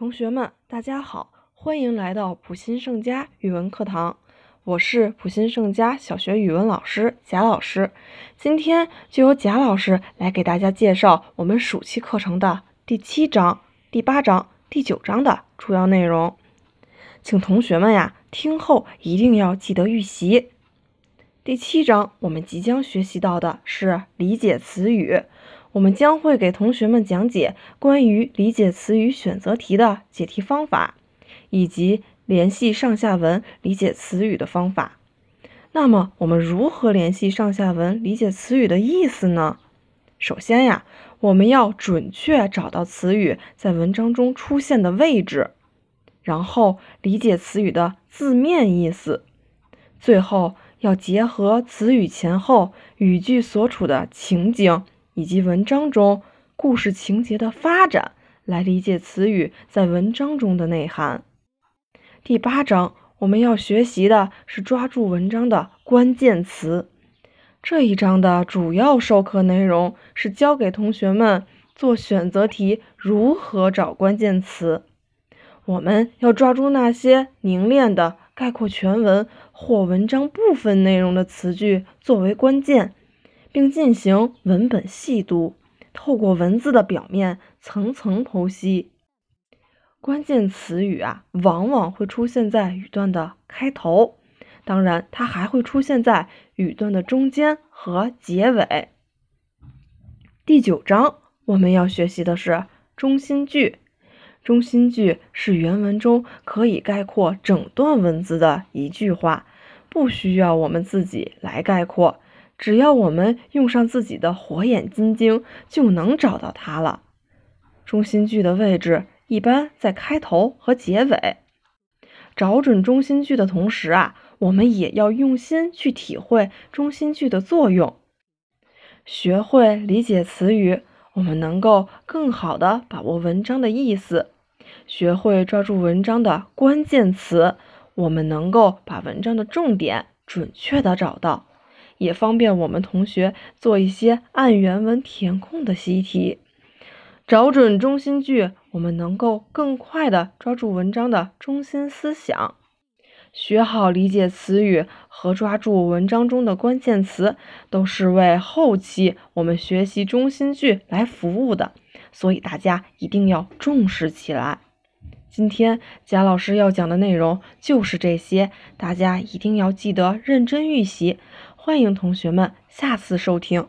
同学们，大家好，欢迎来到普新盛家语文课堂。我是普新盛家小学语文老师贾老师。今天就由贾老师来给大家介绍我们暑期课程的第七章、第八章、第九章的主要内容。请同学们呀，听后一定要记得预习。第七章我们即将学习到的是理解词语。我们将会给同学们讲解关于理解词语选择题的解题方法，以及联系上下文理解词语的方法。那么，我们如何联系上下文理解词语的意思呢？首先呀，我们要准确找到词语在文章中出现的位置，然后理解词语的字面意思，最后要结合词语前后语句所处的情景。以及文章中故事情节的发展，来理解词语在文章中的内涵。第八章我们要学习的是抓住文章的关键词。这一章的主要授课内容是教给同学们做选择题如何找关键词。我们要抓住那些凝练的概括全文或文章部分内容的词句作为关键。并进行文本细读，透过文字的表面层层剖析。关键词语啊，往往会出现在语段的开头，当然，它还会出现在语段的中间和结尾。第九章我们要学习的是中心句。中心句是原文中可以概括整段文字的一句话，不需要我们自己来概括。只要我们用上自己的火眼金睛，就能找到它了。中心句的位置一般在开头和结尾。找准中心句的同时啊，我们也要用心去体会中心句的作用。学会理解词语，我们能够更好的把握文章的意思；学会抓住文章的关键词，我们能够把文章的重点准确的找到。也方便我们同学做一些按原文填空的习题，找准中心句，我们能够更快的抓住文章的中心思想。学好理解词语和抓住文章中的关键词，都是为后期我们学习中心句来服务的，所以大家一定要重视起来。今天贾老师要讲的内容就是这些，大家一定要记得认真预习。欢迎同学们下次收听。